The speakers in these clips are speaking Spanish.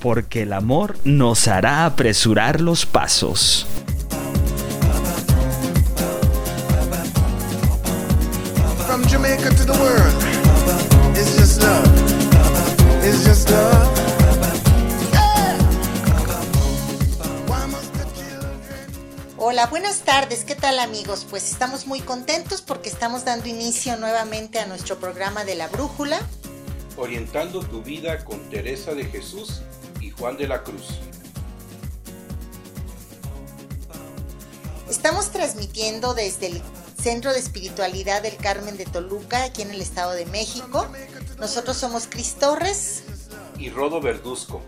Porque el amor nos hará apresurar los pasos. From Jamaica to the world, it's just love. It's just love. Yeah. Why must the children Hola, buenas tardes, ¿qué tal amigos? Pues estamos muy contentos porque estamos dando inicio nuevamente a nuestro programa de la Brújula. Orientando tu vida con Teresa de Jesús Juan de la Cruz. Estamos transmitiendo desde el Centro de Espiritualidad del Carmen de Toluca, aquí en el Estado de México. Nosotros somos Cris Torres. Y Rodo Verduzco.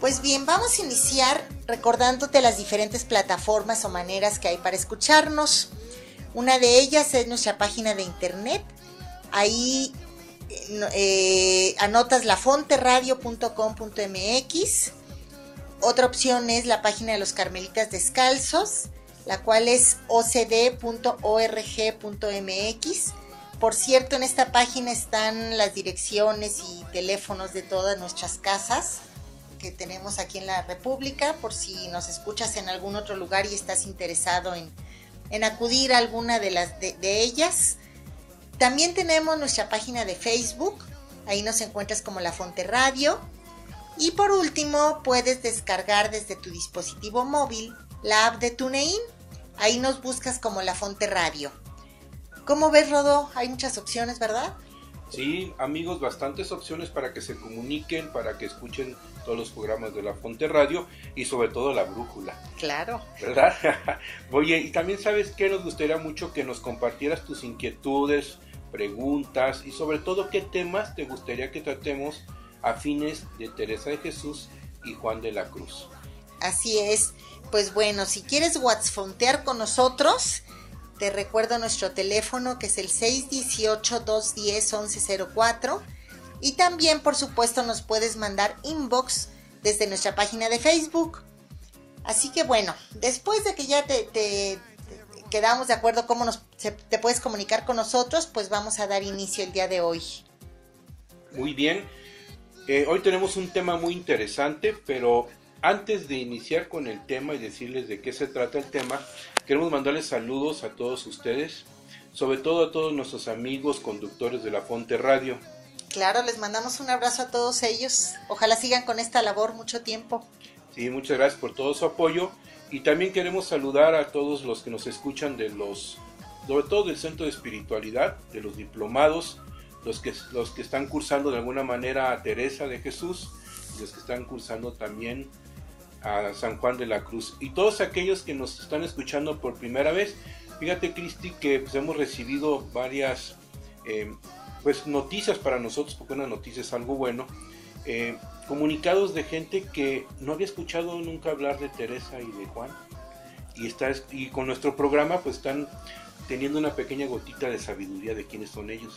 Pues bien, vamos a iniciar recordándote las diferentes plataformas o maneras que hay para escucharnos. Una de ellas es nuestra página de internet. Ahí eh, no- anotas lafonteradio.com.mx. Otra opción es la página de los Carmelitas Descalzos, la cual es ocd.org.mx. Por cierto, en esta página están las direcciones y teléfonos de todas nuestras casas que tenemos aquí en la República, por si nos escuchas en algún otro lugar y estás interesado en, acudir a alguna de ellas. También tenemos nuestra página de Facebook, ahí nos encuentras como La Fonte Radio. Y por último, puedes descargar desde tu dispositivo móvil la app de TuneIn. Ahí nos buscas como La Fonte Radio. ¿Cómo ves, Rodo? Hay muchas opciones, ¿verdad? Sí, amigos, bastantes opciones para que se comuniquen, para que escuchen todos los programas de la Fonte Radio y sobre todo la Brújula, Claro. ¿verdad? Oye, y también sabes que nos gustaría mucho que nos compartieras tus inquietudes, preguntas y sobre todo qué temas te gustaría que tratemos a fines de Teresa de Jesús y Juan de la Cruz. Así es. Pues bueno, si quieres WhatsAppear con nosotros, te recuerdo nuestro teléfono que es el 618-210-1104. Y también, por supuesto, nos puedes mandar inbox desde nuestra página de Facebook. Así que bueno, después de que ya te, quedamos de acuerdo cómo nos, se- te puedes comunicar con nosotros, pues vamos a dar inicio el día de hoy. Muy bien. Eh, hoy tenemos un tema muy interesante, pero antes de iniciar con el tema y decirles de qué se trata el tema, queremos mandarles saludos a todos ustedes, sobre todo a todos nuestros amigos conductores de la Fonte Radio. Claro, les mandamos un abrazo a todos ellos. Ojalá sigan con esta labor mucho tiempo. Sí, muchas gracias por todo su apoyo y también queremos saludar a todos los que nos escuchan de los, sobre todo del Centro de Espiritualidad, de los diplomados, los que, los que están cursando de alguna manera a Teresa de Jesús y los que están cursando también a San Juan de la Cruz y todos aquellos que nos están escuchando por primera vez. Fíjate, Cristi, que pues, hemos recibido varias eh, pues, noticias para nosotros, porque una noticia es algo bueno. eh, comunicados de gente que no había escuchado nunca hablar de Teresa y de Juan y está y con nuestro programa pues están teniendo una pequeña gotita de sabiduría de quiénes son ellos.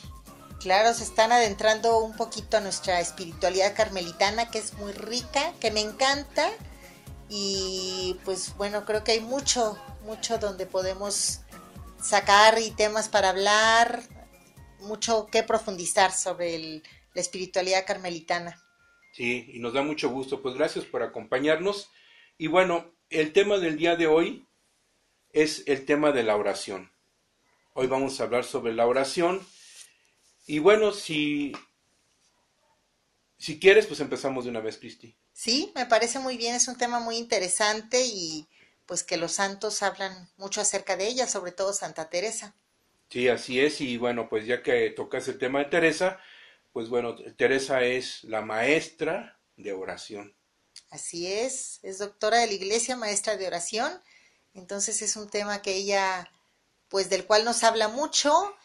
Claro, se están adentrando un poquito a nuestra espiritualidad carmelitana, que es muy rica, que me encanta. Y pues bueno, creo que hay mucho, mucho donde podemos sacar y temas para hablar, mucho que profundizar sobre el- la espiritualidad carmelitana. Sí, y nos da mucho gusto. Pues gracias por acompañarnos. Y bueno, el tema del día de hoy es el tema de la oración. Hoy vamos a hablar sobre la oración. Y bueno, si, si quieres, pues empezamos de una vez, Cristi. Sí, me parece muy bien, es un tema muy interesante y pues que los santos hablan mucho acerca de ella, sobre todo Santa Teresa. Sí, así es. Y bueno, pues ya que tocas el tema de Teresa, pues bueno, Teresa es la maestra de oración. Así es, es doctora de la iglesia, maestra de oración, entonces es un tema que ella, pues del cual nos habla mucho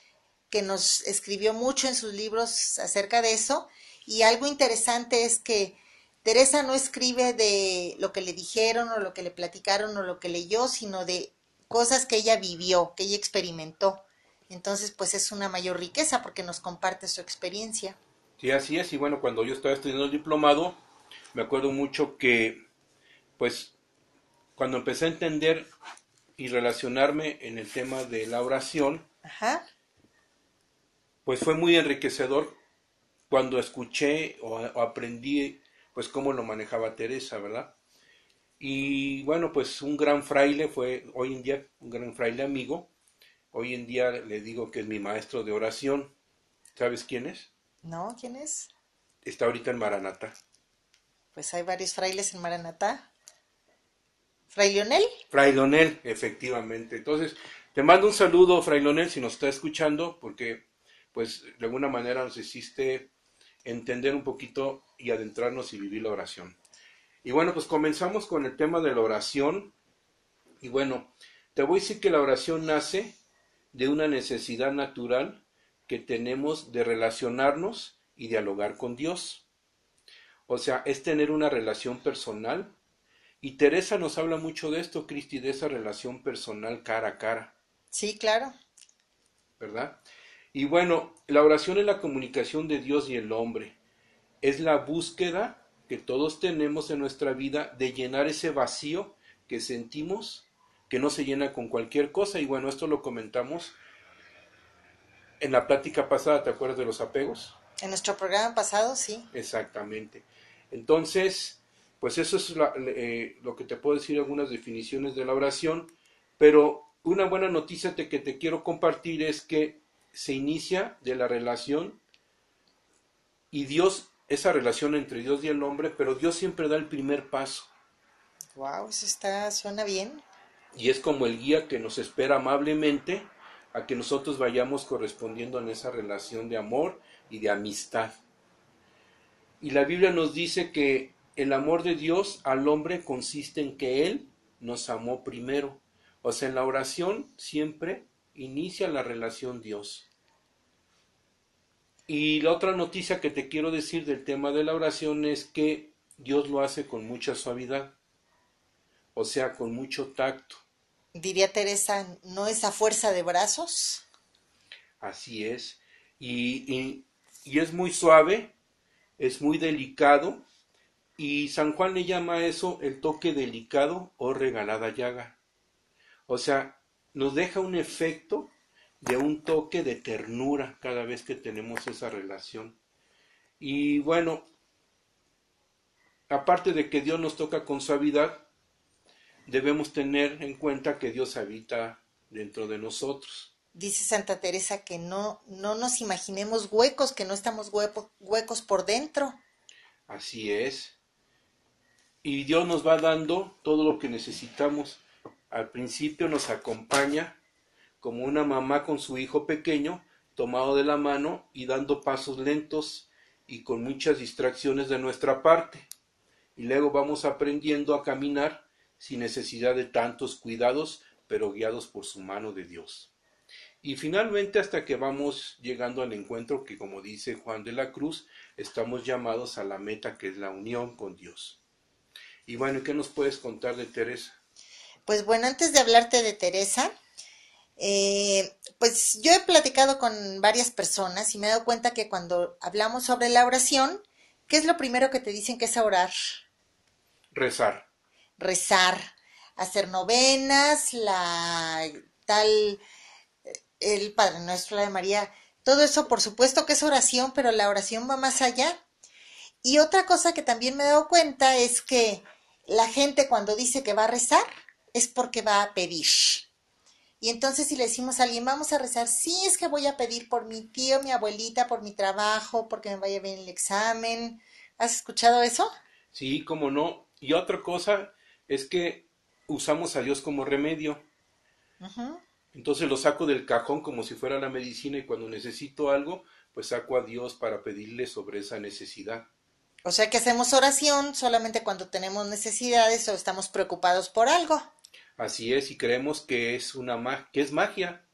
que nos escribió mucho en sus libros acerca de eso. Y algo interesante es que Teresa no escribe de lo que le dijeron o lo que le platicaron o lo que leyó, sino de cosas que ella vivió, que ella experimentó. Entonces, pues es una mayor riqueza porque nos comparte su experiencia. Sí, así es. Y bueno, cuando yo estaba estudiando el diplomado, me acuerdo mucho que, pues, cuando empecé a entender y relacionarme en el tema de la oración, Ajá. pues fue muy enriquecedor cuando escuché o, o aprendí, pues, cómo lo manejaba Teresa, ¿verdad? Y bueno, pues un gran fraile fue hoy en día un gran fraile amigo. Hoy en día le digo que es mi maestro de oración. ¿Sabes quién es? ¿No? ¿Quién es? Está ahorita en Maranata. Pues hay varios frailes en Maranatá. ¿Fray Leonel? Fray Leonel, efectivamente. Entonces, te mando un saludo, Fray Leonel, si nos está escuchando, porque pues de alguna manera nos hiciste entender un poquito y adentrarnos y vivir la oración. Y bueno, pues comenzamos con el tema de la oración. Y bueno, te voy a decir que la oración nace de una necesidad natural que tenemos de relacionarnos y dialogar con Dios. O sea, es tener una relación personal. Y Teresa nos habla mucho de esto, Cristi, de esa relación personal cara a cara, Sí, claro. ¿verdad? Y bueno, la oración es la comunicación de Dios y el hombre. Es la búsqueda que todos tenemos en nuestra vida de llenar ese vacío que sentimos que no se llena con cualquier cosa. Y bueno, esto lo comentamos en la plática pasada, ¿te acuerdas de los apegos? En nuestro programa pasado, sí. Exactamente. Entonces, pues eso es la- eh, lo que te puedo decir, algunas definiciones de la oración, pero una buena noticia te- que te quiero compartir es que se inicia de la relación y Dios, esa relación entre Dios y el hombre, pero Dios siempre da el primer paso Wow, eso está, suena bien. y es como el guía que nos espera amablemente a que nosotros vayamos correspondiendo en esa relación de amor y de amistad. Y la Biblia nos dice que el amor de Dios al hombre consiste en que Él nos amó primero. O sea, en la oración siempre inicia la relación Dios. Y la otra noticia que te quiero decir del tema de la oración es que Dios lo hace con mucha suavidad, o sea, con mucho tacto. Diría Teresa, ¿no es a fuerza de brazos? Así es. Y, y- y es muy suave, es muy delicado. Y San Juan le llama a eso el toque delicado o regalada llaga. O sea, nos deja un efecto de un toque de ternura cada vez que tenemos esa relación. Y bueno, aparte de que Dios nos toca con suavidad, debemos tener en cuenta que Dios habita dentro de nosotros. Dice Santa Teresa que no, no nos imaginemos huecos, que no estamos huecos por dentro. Así es. Y Dios nos va dando todo lo que necesitamos. Al principio nos acompaña como una mamá con su hijo pequeño, tomado de la mano y dando pasos lentos y con muchas distracciones de nuestra parte. Y luego vamos aprendiendo a caminar sin necesidad de tantos cuidados, pero guiados por su mano de Dios. Y finalmente hasta que vamos llegando al encuentro que, como dice Juan de la Cruz, estamos llamados a la meta que es la unión con Dios. Y bueno, ¿qué nos puedes contar de Teresa? Pues bueno, antes de hablarte de Teresa, eh, pues yo he platicado con varias personas y me he dado cuenta que cuando hablamos sobre la oración, ¿qué es lo primero que te dicen que es orar? Rezar. Rezar, hacer novenas, la tal, el Padre Nuestro, la de María, todo eso por supuesto que es oración, pero la oración va más allá. Y otra cosa que también me he dado cuenta es que la gente cuando dice que va a rezar es porque va a pedir. Y entonces si le decimos a alguien, vamos a rezar, sí es que voy a pedir por mi tío, mi abuelita, por mi trabajo, porque me vaya bien el examen. ¿Has escuchado eso? Sí, cómo no. Y otra cosa es que usamos a Dios como remedio. Entonces lo saco del cajón como si fuera la medicina y cuando necesito algo, pues saco a Dios para pedirle sobre esa necesidad. O sea que hacemos oración solamente cuando tenemos necesidades o estamos preocupados por algo. Así es, y creemos que es una que es magia.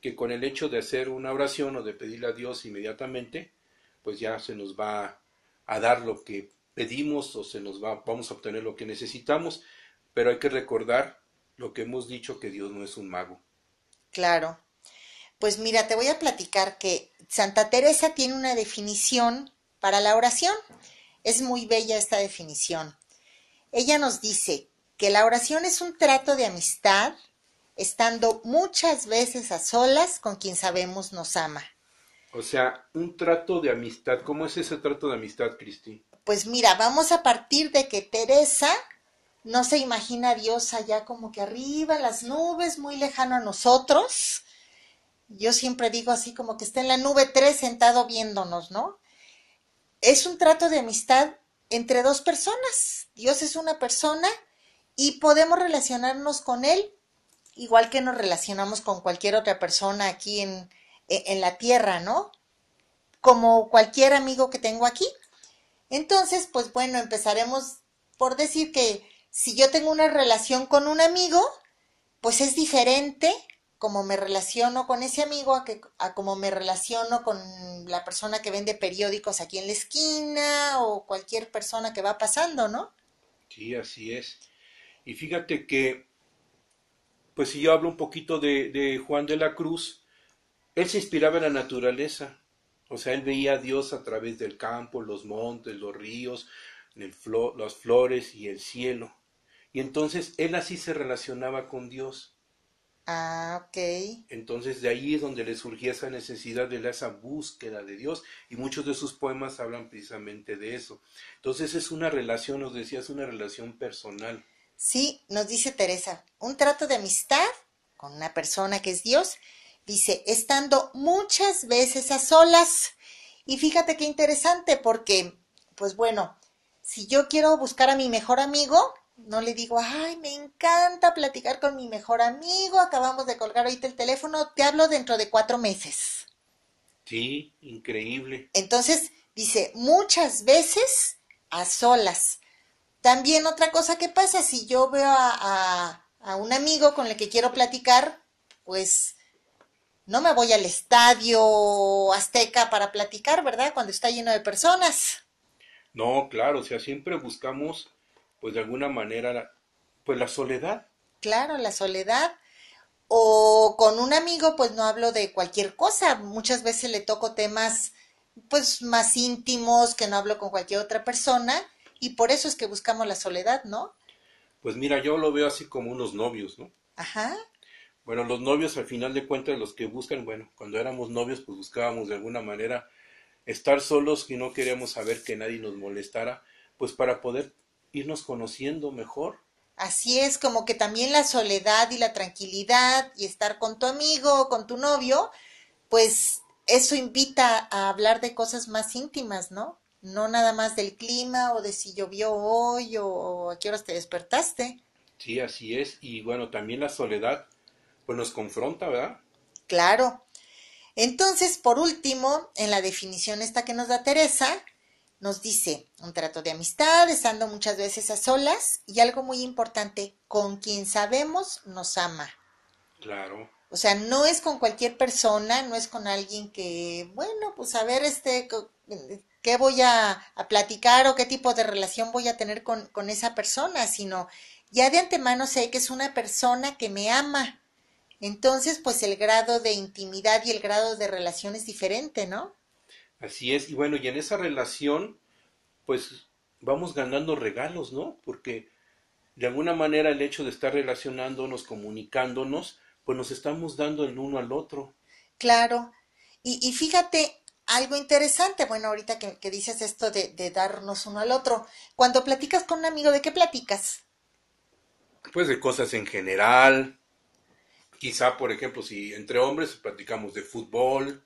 que con el hecho de hacer una oración o de pedirle a Dios inmediatamente, pues ya se nos va a dar lo que pedimos o se nos va, vamos a obtener lo que necesitamos, pero hay que recordar lo que hemos dicho que Dios no es un mago. Claro. Pues mira, te voy a platicar que Santa Teresa tiene una definición para la oración. Es muy bella esta definición. Ella nos dice que la oración es un trato de amistad, estando muchas veces a solas con quien sabemos nos ama. O sea, un trato de amistad. ¿Cómo es ese trato de amistad, Cristi? Pues mira, vamos a partir de que Teresa no se imagina a Dios allá como que arriba en las nubes, muy lejano a nosotros. Yo siempre digo así como que está en la nube 3 sentado viéndonos, ¿no? Es un trato de amistad entre dos personas. Dios es una persona y podemos relacionarnos con Él igual que nos relacionamos con cualquier otra persona aquí en, e, en la tierra, ¿no? Como cualquier amigo que tengo aquí. Entonces, pues bueno, empezaremos por decir que si yo tengo una relación con un amigo, pues es diferente como me relaciono con ese amigo a, que, a como me relaciono con la persona que vende periódicos aquí en la esquina o cualquier persona que va pasando, ¿no? Sí, así es. Y fíjate que, pues si yo hablo un poquito de, de Juan de la Cruz, él se inspiraba en la naturaleza. O sea, él veía a Dios a través del campo, los montes, los ríos, el flo las flores y el cielo. Y entonces él así se relacionaba con Dios. Ah, ok. Entonces de ahí es donde le surgía esa necesidad de esa búsqueda de Dios y muchos de sus poemas hablan precisamente de eso. Entonces es una relación, nos decía, es una relación personal. Sí, nos dice Teresa, un trato de amistad con una persona que es Dios, dice, estando muchas veces a solas. Y fíjate qué interesante porque, pues bueno, si yo quiero buscar a mi mejor amigo, no le digo, ay, me encanta platicar con mi mejor amigo, acabamos de colgar ahorita el teléfono, te hablo dentro de cuatro meses. Sí, increíble. Entonces, dice, muchas veces a solas. También otra cosa que pasa, si yo veo a, a, a un amigo con el que quiero platicar, pues no me voy al estadio azteca para platicar, ¿verdad? Cuando está lleno de personas. No, claro, o sea, siempre buscamos pues de alguna manera, pues la soledad. Claro, la soledad. O con un amigo, pues no hablo de cualquier cosa. Muchas veces le toco temas, pues más íntimos que no hablo con cualquier otra persona. Y por eso es que buscamos la soledad, ¿no? Pues mira, yo lo veo así como unos novios, ¿no? Ajá. Bueno, los novios al final de cuentas, los que buscan, bueno, cuando éramos novios, pues buscábamos de alguna manera estar solos y no queríamos saber que nadie nos molestara, pues para poder irnos conociendo mejor. Así es, como que también la soledad y la tranquilidad y estar con tu amigo o con tu novio, pues eso invita a hablar de cosas más íntimas, ¿no? No nada más del clima o de si llovió hoy o a qué horas te despertaste. Sí, así es. Y bueno, también la soledad, pues nos confronta, ¿verdad? Claro. Entonces, por último, en la definición esta que nos da Teresa, nos dice un trato de amistad, estando muchas veces a solas y algo muy importante, con quien sabemos nos ama. Claro. O sea, no es con cualquier persona, no es con alguien que, bueno, pues a ver, este, qué voy a, a platicar o qué tipo de relación voy a tener con, con esa persona, sino ya de antemano sé que es una persona que me ama. Entonces, pues el grado de intimidad y el grado de relación es diferente, ¿no? Así es, y bueno, y en esa relación, pues vamos ganando regalos, ¿no? Porque de alguna manera el hecho de estar relacionándonos, comunicándonos, pues nos estamos dando el uno al otro. Claro, y, y fíjate, algo interesante, bueno, ahorita que, que dices esto de, de, darnos uno al otro, cuando platicas con un amigo, ¿de qué platicas? Pues de cosas en general, quizá, por ejemplo, si entre hombres platicamos de fútbol,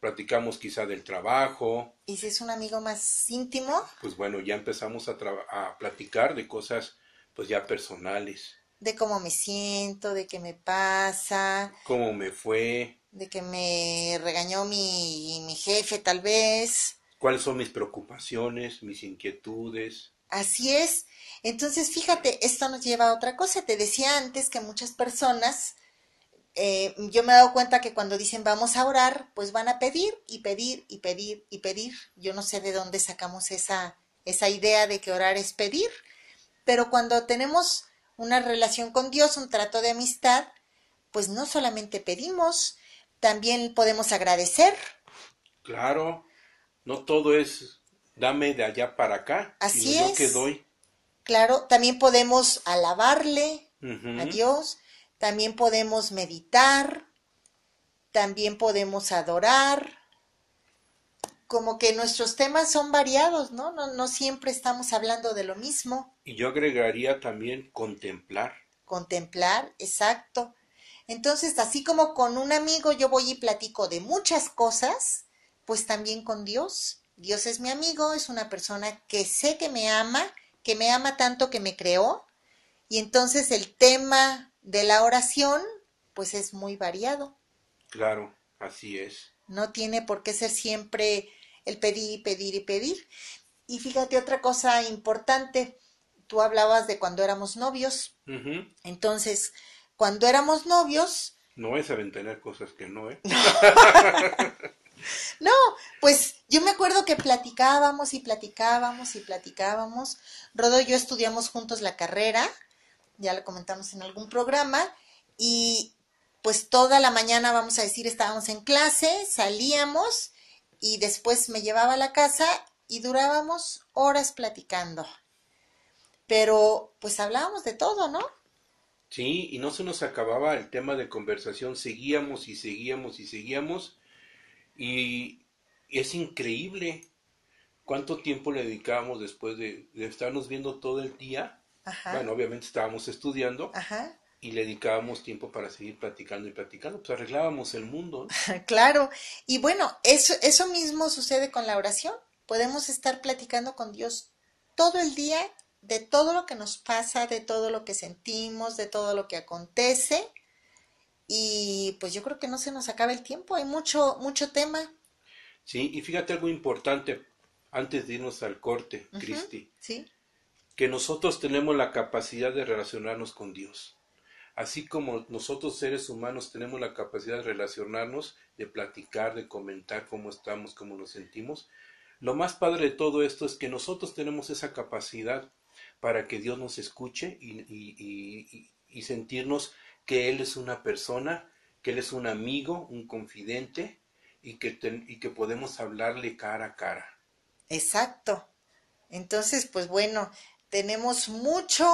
platicamos quizá del trabajo. ¿Y si es un amigo más íntimo? Pues bueno, ya empezamos a, a platicar de cosas pues ya personales. De cómo me siento, de qué me pasa. Cómo me fue. De que me regañó mi, mi jefe tal vez. ¿Cuáles son mis preocupaciones, mis inquietudes? Así es. Entonces, fíjate, esto nos lleva a otra cosa. Te decía antes que muchas personas eh, yo me he dado cuenta que cuando dicen vamos a orar, pues van a pedir y pedir y pedir y pedir. Yo no sé de dónde sacamos esa, esa idea de que orar es pedir, pero cuando tenemos una relación con Dios, un trato de amistad, pues no solamente pedimos, también podemos agradecer. Claro, no todo es dame de allá para acá, Así sino yo es. que doy. Claro, también podemos alabarle a Dios, también podemos meditar, también podemos adorar. Como que nuestros temas son variados, ¿no? No, no siempre estamos hablando de lo mismo. Y yo agregaría también contemplar. Contemplar, exacto. Entonces, así como con un amigo yo voy y platico de muchas cosas, pues también con Dios. Dios es mi amigo, es una persona que sé que me ama, que me ama tanto que me creó. Y entonces el tema de la oración, pues es muy variado. Claro, así es. No tiene por qué ser siempre el pedir y pedir y pedir. Y fíjate otra cosa importante, tú hablabas de cuando éramos novios. Entonces, cuando éramos novios, No es aventanar cosas que no, ¿eh? no, pues yo me acuerdo que platicábamos y platicábamos y platicábamos. Rodo y yo estudiamos juntos la carrera, ya lo comentamos en algún programa, y pues toda la mañana, vamos a decir, estábamos en clase, salíamos y después me llevaba a la casa y durábamos horas platicando. Pero pues hablábamos de todo, ¿no? Sí, y no se nos acababa el tema de conversación, seguíamos y seguíamos y seguíamos, y es increíble cuánto tiempo le dedicábamos después de, de estarnos viendo todo el día. Ajá. Bueno, obviamente estábamos estudiando Ajá. y le dedicábamos tiempo para seguir platicando y platicando, pues arreglábamos el mundo. Claro, y bueno, eso, eso mismo sucede con la oración. Podemos estar platicando con Dios todo el día de todo lo que nos pasa, de todo lo que sentimos, de todo lo que acontece. Y pues yo creo que no se nos acaba el tiempo, hay mucho, mucho tema. Sí, y fíjate algo importante antes de irnos al corte, Cristi. ¿Sí? que nosotros tenemos la capacidad de relacionarnos con Dios. Así como nosotros seres humanos tenemos la capacidad de relacionarnos, de platicar, de comentar cómo estamos, cómo nos sentimos, lo más padre de todo esto es que nosotros tenemos esa capacidad para que Dios nos escuche y, sentirnos que Él es una persona, que Él es un amigo, un confidente y que, y que podemos hablarle cara a cara. Exacto. Entonces, pues bueno, tenemos mucho,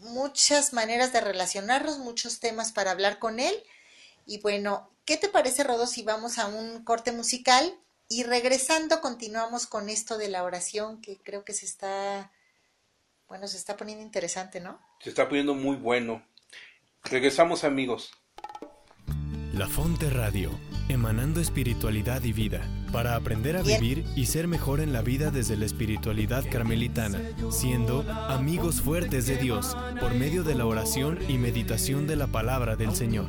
muchas maneras de relacionarnos, muchos temas para hablar con él. Y bueno, ¿qué te parece, Rodo, si vamos a un corte musical y regresando continuamos con esto de la oración que creo que se está, bueno, se está poniendo interesante, ¿no? Se está poniendo muy bueno. Regresamos amigos. La Fonte Radio, emanando espiritualidad y vida, para aprender a Bien. vivir y ser mejor en la vida desde la espiritualidad carmelitana, siendo amigos fuertes de Dios por medio de la oración y meditación de la palabra del Señor.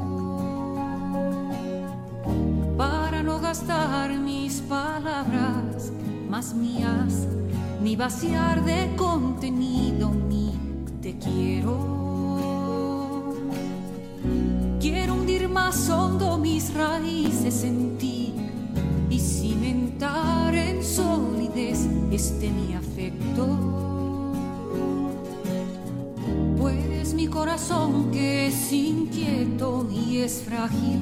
para no gastar mis palabras más mías, ni vaciar de contenido mi te quiero. Quiero hundir más hondo mis raíces en ti y cimentar en solidez este mi afecto. Pues mi corazón que es inquieto y es frágil,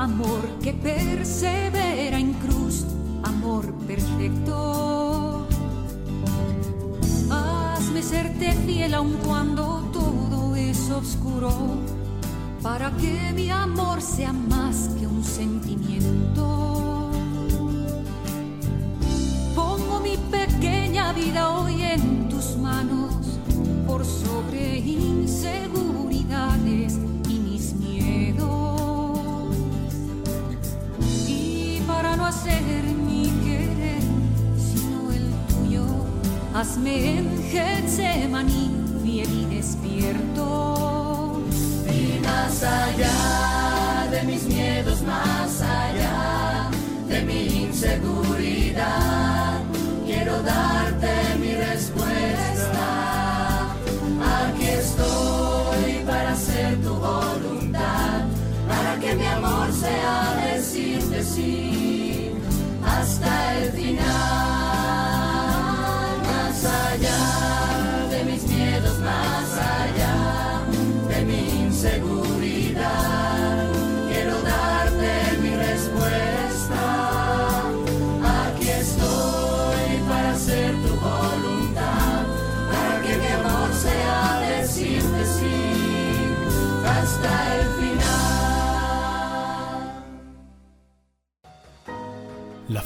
Amor que persevera en cruz, amor perfecto. Hazme serte fiel aun cuando todo es oscuro, para que mi amor sea más que un sentimiento. Pongo mi pequeña vida hoy en tus manos por sobre inseguridades hazme en Getsemaní fiel y despierto. Y más allá de mis miedos, más allá de mi inseguridad,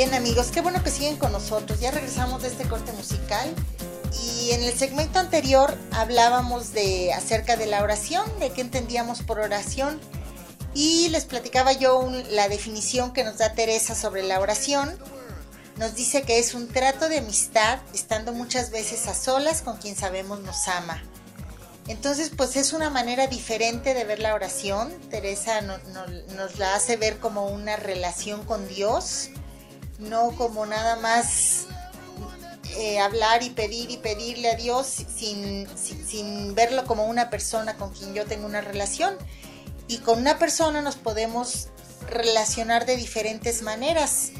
Bien amigos, qué bueno que siguen con nosotros. Ya regresamos de este corte musical y en el segmento anterior hablábamos de acerca de la oración, de qué entendíamos por oración y les platicaba yo la definición que nos da Teresa sobre la oración. Nos dice que es un trato de amistad estando muchas veces a solas con quien sabemos nos ama. Entonces, pues es una manera diferente de ver la oración. Teresa no- no- nos la hace ver como una relación con Dios, no como nada más eh, hablar y pedir y pedirle a Dios sin, sin, sin verlo como una persona con quien yo tengo una relación. Y con una persona nos podemos relacionar de diferentes maneras.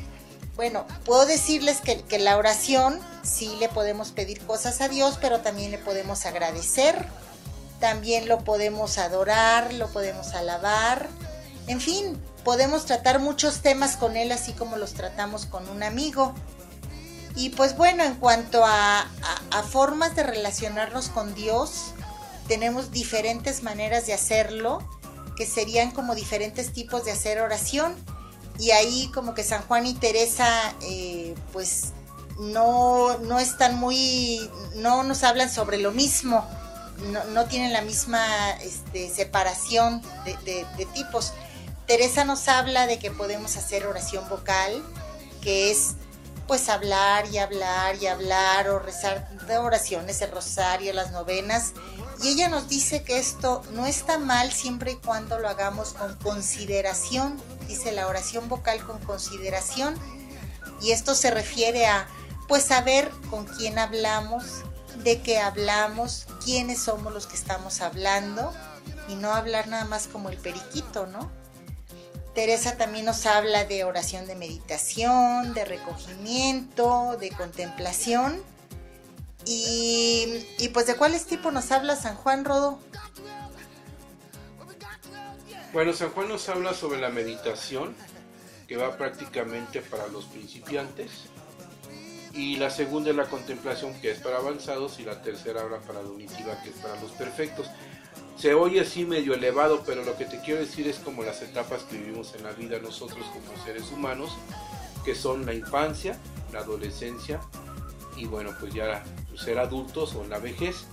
Bueno, puedo decirles que, que la oración sí le podemos pedir cosas a Dios, pero también le podemos agradecer, también lo podemos adorar, lo podemos alabar, en fin, podemos tratar muchos temas con Él así como los tratamos con un amigo. Y pues bueno, en cuanto a, formas de relacionarnos con Dios, tenemos diferentes maneras de hacerlo, que serían como diferentes tipos de hacer oración. Y ahí como que San Juan y Teresa, eh, pues no, no están muy, no nos hablan sobre lo mismo, no, no tienen la misma este, separación de tipos. Teresa nos habla de que podemos hacer oración vocal, que es pues hablar y hablar y hablar o rezar de oraciones, el rosario, las novenas. Y ella nos dice que esto no está mal siempre y cuando lo hagamos con consideración. Dice la oración vocal con consideración. Y esto se refiere a pues saber con quién hablamos, de qué hablamos, quiénes somos los que estamos hablando y no hablar nada más como el periquito, ¿no? Teresa también nos habla de oración de meditación, de recogimiento, de contemplación. Y, y pues de cuáles tipos nos habla San Juan Rodo. Bueno, San Juan nos habla sobre la meditación, que va prácticamente para los principiantes. Y la segunda es la contemplación, que es para avanzados. Y la tercera habla para la unitiva, que es para los perfectos. Se oye así medio elevado, pero lo que te quiero decir es como las etapas que vivimos en la vida nosotros como seres humanos, que son la infancia, la adolescencia y bueno, pues ya ser adultos o la vejez.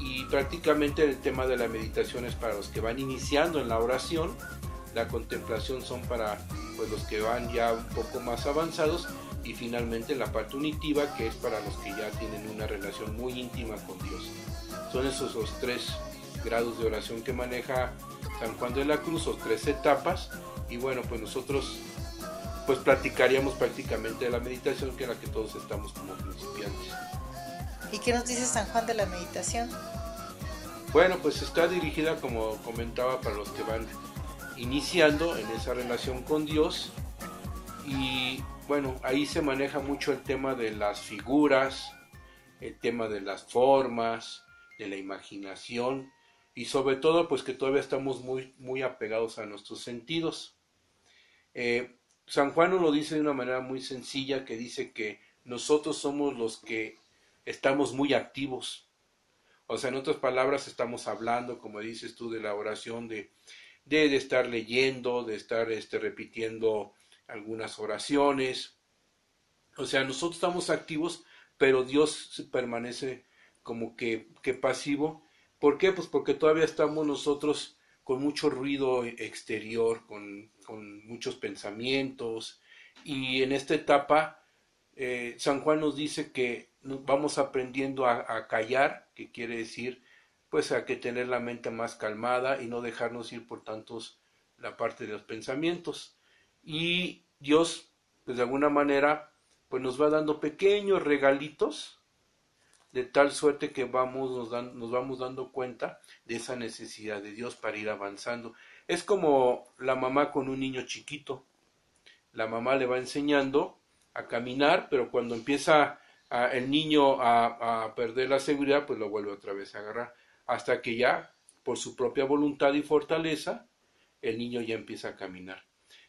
Y prácticamente el tema de la meditación es para los que van iniciando en la oración, la contemplación son para pues, los que van ya un poco más avanzados y finalmente la parte unitiva que es para los que ya tienen una relación muy íntima con Dios. Son esos los tres grados de oración que maneja San Juan de la Cruz o tres etapas y bueno pues nosotros pues platicaríamos prácticamente de la meditación que es la que todos estamos como principiantes. ¿Y qué nos dice San Juan de la meditación? Bueno, pues está dirigida, como comentaba, para los que van iniciando en esa relación con Dios. Y bueno, ahí se maneja mucho el tema de las figuras, el tema de las formas, de la imaginación y sobre todo pues que todavía estamos muy, muy apegados a nuestros sentidos. Eh, San Juan nos lo dice de una manera muy sencilla que dice que nosotros somos los que estamos muy activos. O sea, en otras palabras, estamos hablando, como dices tú, de la oración, de, de, estar leyendo, de estar este, repitiendo algunas oraciones. O sea, nosotros estamos activos, pero Dios permanece como que, que pasivo. ¿Por qué? Pues porque todavía estamos nosotros con mucho ruido exterior, con, con muchos pensamientos. Y en esta etapa, eh, San Juan nos dice que vamos aprendiendo a, callar, que quiere decir, pues a que tener la mente más calmada y no dejarnos ir por tantos la parte de los pensamientos. Y Dios, pues de alguna manera, pues nos va dando pequeños regalitos de tal suerte que vamos, nos, dan, nos vamos dando cuenta de esa necesidad de Dios para ir avanzando. Es como la mamá con un niño chiquito. La mamá le va enseñando a caminar, pero cuando empieza el niño a, perder la seguridad, pues lo vuelve otra vez a agarrar. Hasta que ya, por su propia voluntad y fortaleza, el niño ya empieza a caminar.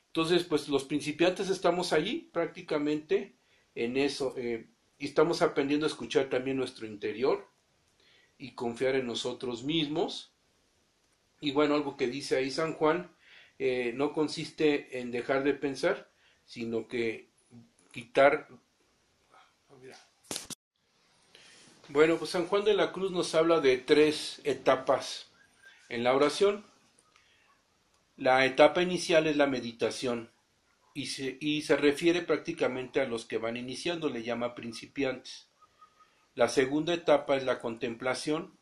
Entonces, pues los principiantes estamos allí prácticamente en eso. Eh, y estamos aprendiendo a escuchar también nuestro interior y confiar en nosotros mismos. Y bueno, algo que dice ahí San Juan, eh, no consiste en dejar de pensar, sino que quitar... Bueno, pues San Juan de la Cruz nos habla de tres etapas en la oración. La etapa inicial es la meditación y se, refiere prácticamente a los que van iniciando, le llama principiantes. La segunda etapa es la contemplación,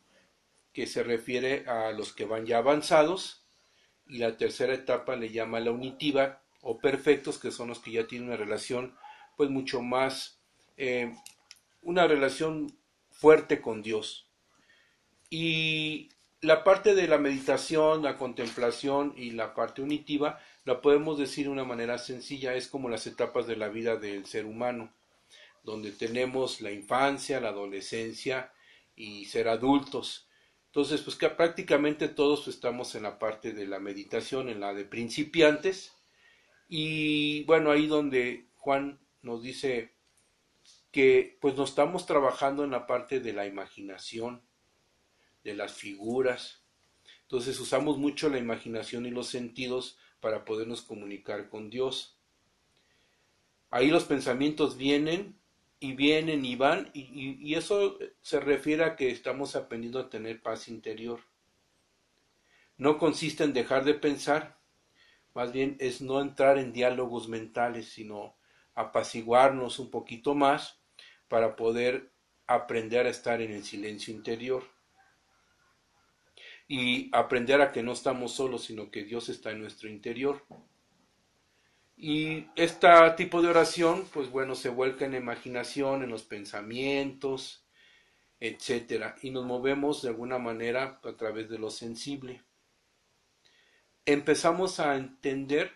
que se refiere a los que van ya avanzados, y la tercera etapa le llama la unitiva o perfectos, que son los que ya tienen una relación pues mucho más, eh, una relación fuerte con Dios. Y la parte de la meditación, la contemplación y la parte unitiva la podemos decir de una manera sencilla, es como las etapas de la vida del ser humano, donde tenemos la infancia, la adolescencia y ser adultos. Entonces, pues que prácticamente todos estamos en la parte de la meditación, en la de principiantes. Y bueno, ahí donde Juan nos dice que pues nos estamos trabajando en la parte de la imaginación, de las figuras. Entonces usamos mucho la imaginación y los sentidos para podernos comunicar con Dios. Ahí los pensamientos vienen y vienen y van y, eso se refiere a que estamos aprendiendo a tener paz interior. No consiste en dejar de pensar, más bien es no entrar en diálogos mentales, sino apaciguarnos un poquito más para poder aprender a estar en el silencio interior y aprender a que no estamos solos, sino que Dios está en nuestro interior. Y este tipo de oración, pues bueno, se vuelca en la imaginación, en los pensamientos, etcétera, y nos movemos de alguna manera a través de lo sensible. Empezamos a entender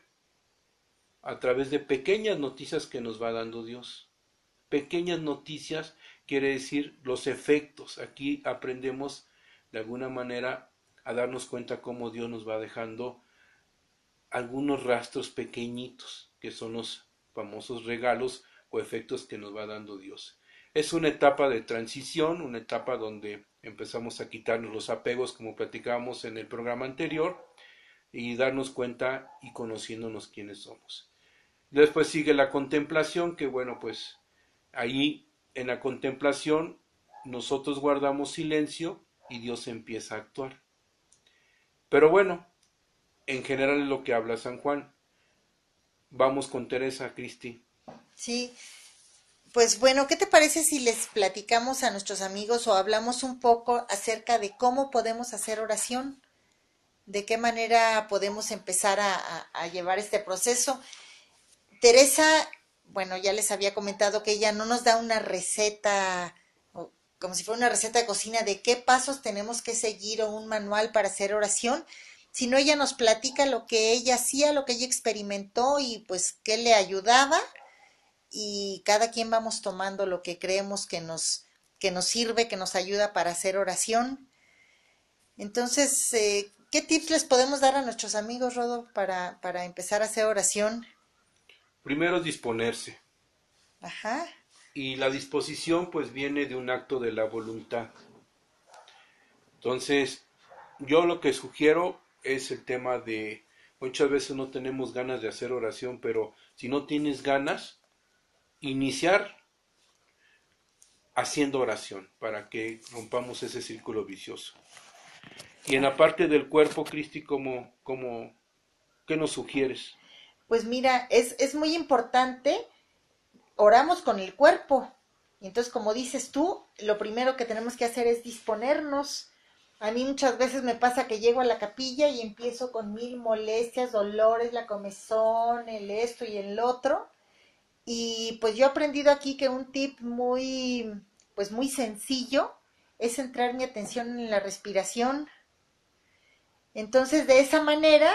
a través de pequeñas noticias que nos va dando Dios. Pequeñas noticias quiere decir los efectos. Aquí aprendemos de alguna manera a darnos cuenta cómo Dios nos va dejando algunos rastros pequeñitos, que son los famosos regalos o efectos que nos va dando Dios. Es una etapa de transición, una etapa donde empezamos a quitarnos los apegos, como platicábamos en el programa anterior, y darnos cuenta y conociéndonos quiénes somos. Después sigue la contemplación, que bueno, pues ahí en la contemplación nosotros guardamos silencio y Dios empieza a actuar. Pero bueno, en general es lo que habla San Juan. Vamos con Teresa, Cristi. Sí, pues bueno, ¿qué te parece si les platicamos a nuestros amigos o hablamos un poco acerca de cómo podemos hacer oración? ¿De qué manera podemos empezar a, a llevar este proceso? Teresa, bueno, ya les había comentado que ella no nos da una receta como si fuera una receta de cocina de qué pasos tenemos que seguir o un manual para hacer oración, sino ella nos platica lo que ella hacía, lo que ella experimentó y pues qué le ayudaba y cada quien vamos tomando lo que creemos que nos, que nos sirve, que nos ayuda para hacer oración. Entonces, eh, ¿qué tips les podemos dar a nuestros amigos, Rodo, para, para empezar a hacer oración? Primero disponerse. Ajá. Y la disposición pues viene de un acto de la voluntad. Entonces, yo lo que sugiero es el tema de, muchas veces no tenemos ganas de hacer oración, pero si no tienes ganas, iniciar haciendo oración para que rompamos ese círculo vicioso. Y en la parte del cuerpo, Cristi, ¿cómo, cómo, ¿qué nos sugieres? Pues mira, es, es muy importante, oramos con el cuerpo. Y entonces, como dices tú, lo primero que tenemos que hacer es disponernos. A mí muchas veces me pasa que llego a la capilla y empiezo con mil molestias, dolores, la comezón, el esto y el otro. Y pues yo he aprendido aquí que un tip muy, pues muy sencillo es centrar mi atención en la respiración. Entonces, de esa manera,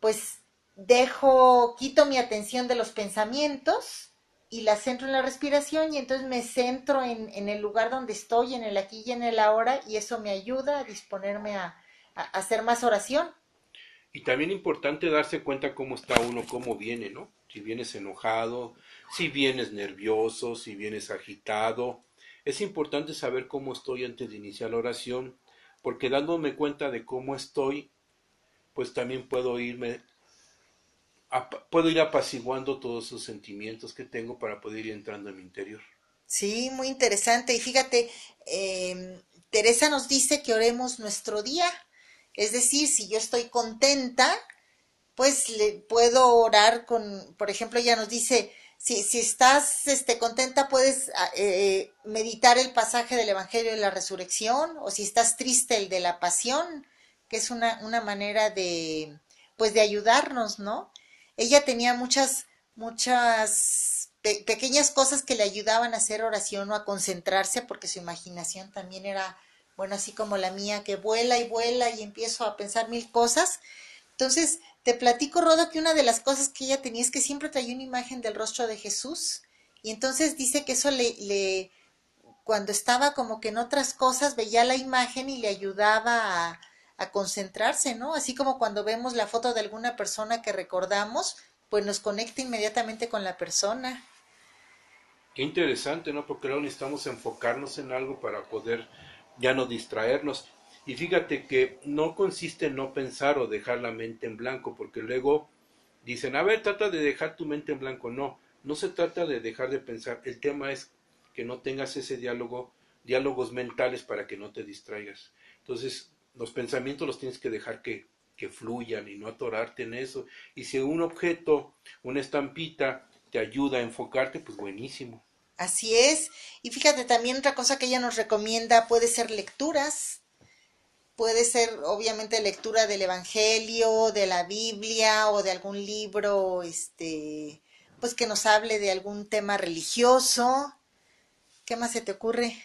pues dejo, quito mi atención de los pensamientos y la centro en la respiración y entonces me centro en, en, el lugar donde estoy, en el aquí y en el ahora y eso me ayuda a disponerme a, a, hacer más oración. Y también importante darse cuenta cómo está uno, cómo viene, ¿no? Si vienes enojado, si vienes nervioso, si vienes agitado. Es importante saber cómo estoy antes de iniciar la oración, porque dándome cuenta de cómo estoy, pues también puedo irme puedo ir apaciguando todos esos sentimientos que tengo para poder ir entrando en mi interior. Sí, muy interesante. Y fíjate, eh, Teresa nos dice que oremos nuestro día. Es decir, si yo estoy contenta, pues le puedo orar con, por ejemplo, ella nos dice, si, si estás este, contenta, puedes eh, meditar el pasaje del Evangelio de la Resurrección, o si estás triste, el de la Pasión, que es una, una manera de, pues, de ayudarnos, ¿no? Ella tenía muchas, muchas pe pequeñas cosas que le ayudaban a hacer oración o a concentrarse, porque su imaginación también era, bueno, así como la mía, que vuela y vuela y empiezo a pensar mil cosas. Entonces, te platico, Rodo, que una de las cosas que ella tenía es que siempre traía una imagen del rostro de Jesús. Y entonces dice que eso le, le cuando estaba como que en otras cosas, veía la imagen y le ayudaba a, a concentrarse, ¿no? Así como cuando vemos la foto de alguna persona que recordamos, pues nos conecta inmediatamente con la persona. Qué interesante, ¿no? Porque luego necesitamos enfocarnos en algo para poder ya no distraernos. Y fíjate que no consiste en no pensar o dejar la mente en blanco, porque luego dicen, a ver, trata de dejar tu mente en blanco. No, no se trata de dejar de pensar. El tema es que no tengas ese diálogo, diálogos mentales para que no te distraigas. Entonces, los pensamientos los tienes que dejar que, que fluyan y no atorarte en eso. Y si un objeto, una estampita, te ayuda a enfocarte, pues buenísimo. Así es. Y fíjate, también otra cosa que ella nos recomienda puede ser lecturas. Puede ser, obviamente, lectura del Evangelio, de la Biblia o de algún libro, este, pues que nos hable de algún tema religioso. ¿Qué más se te ocurre?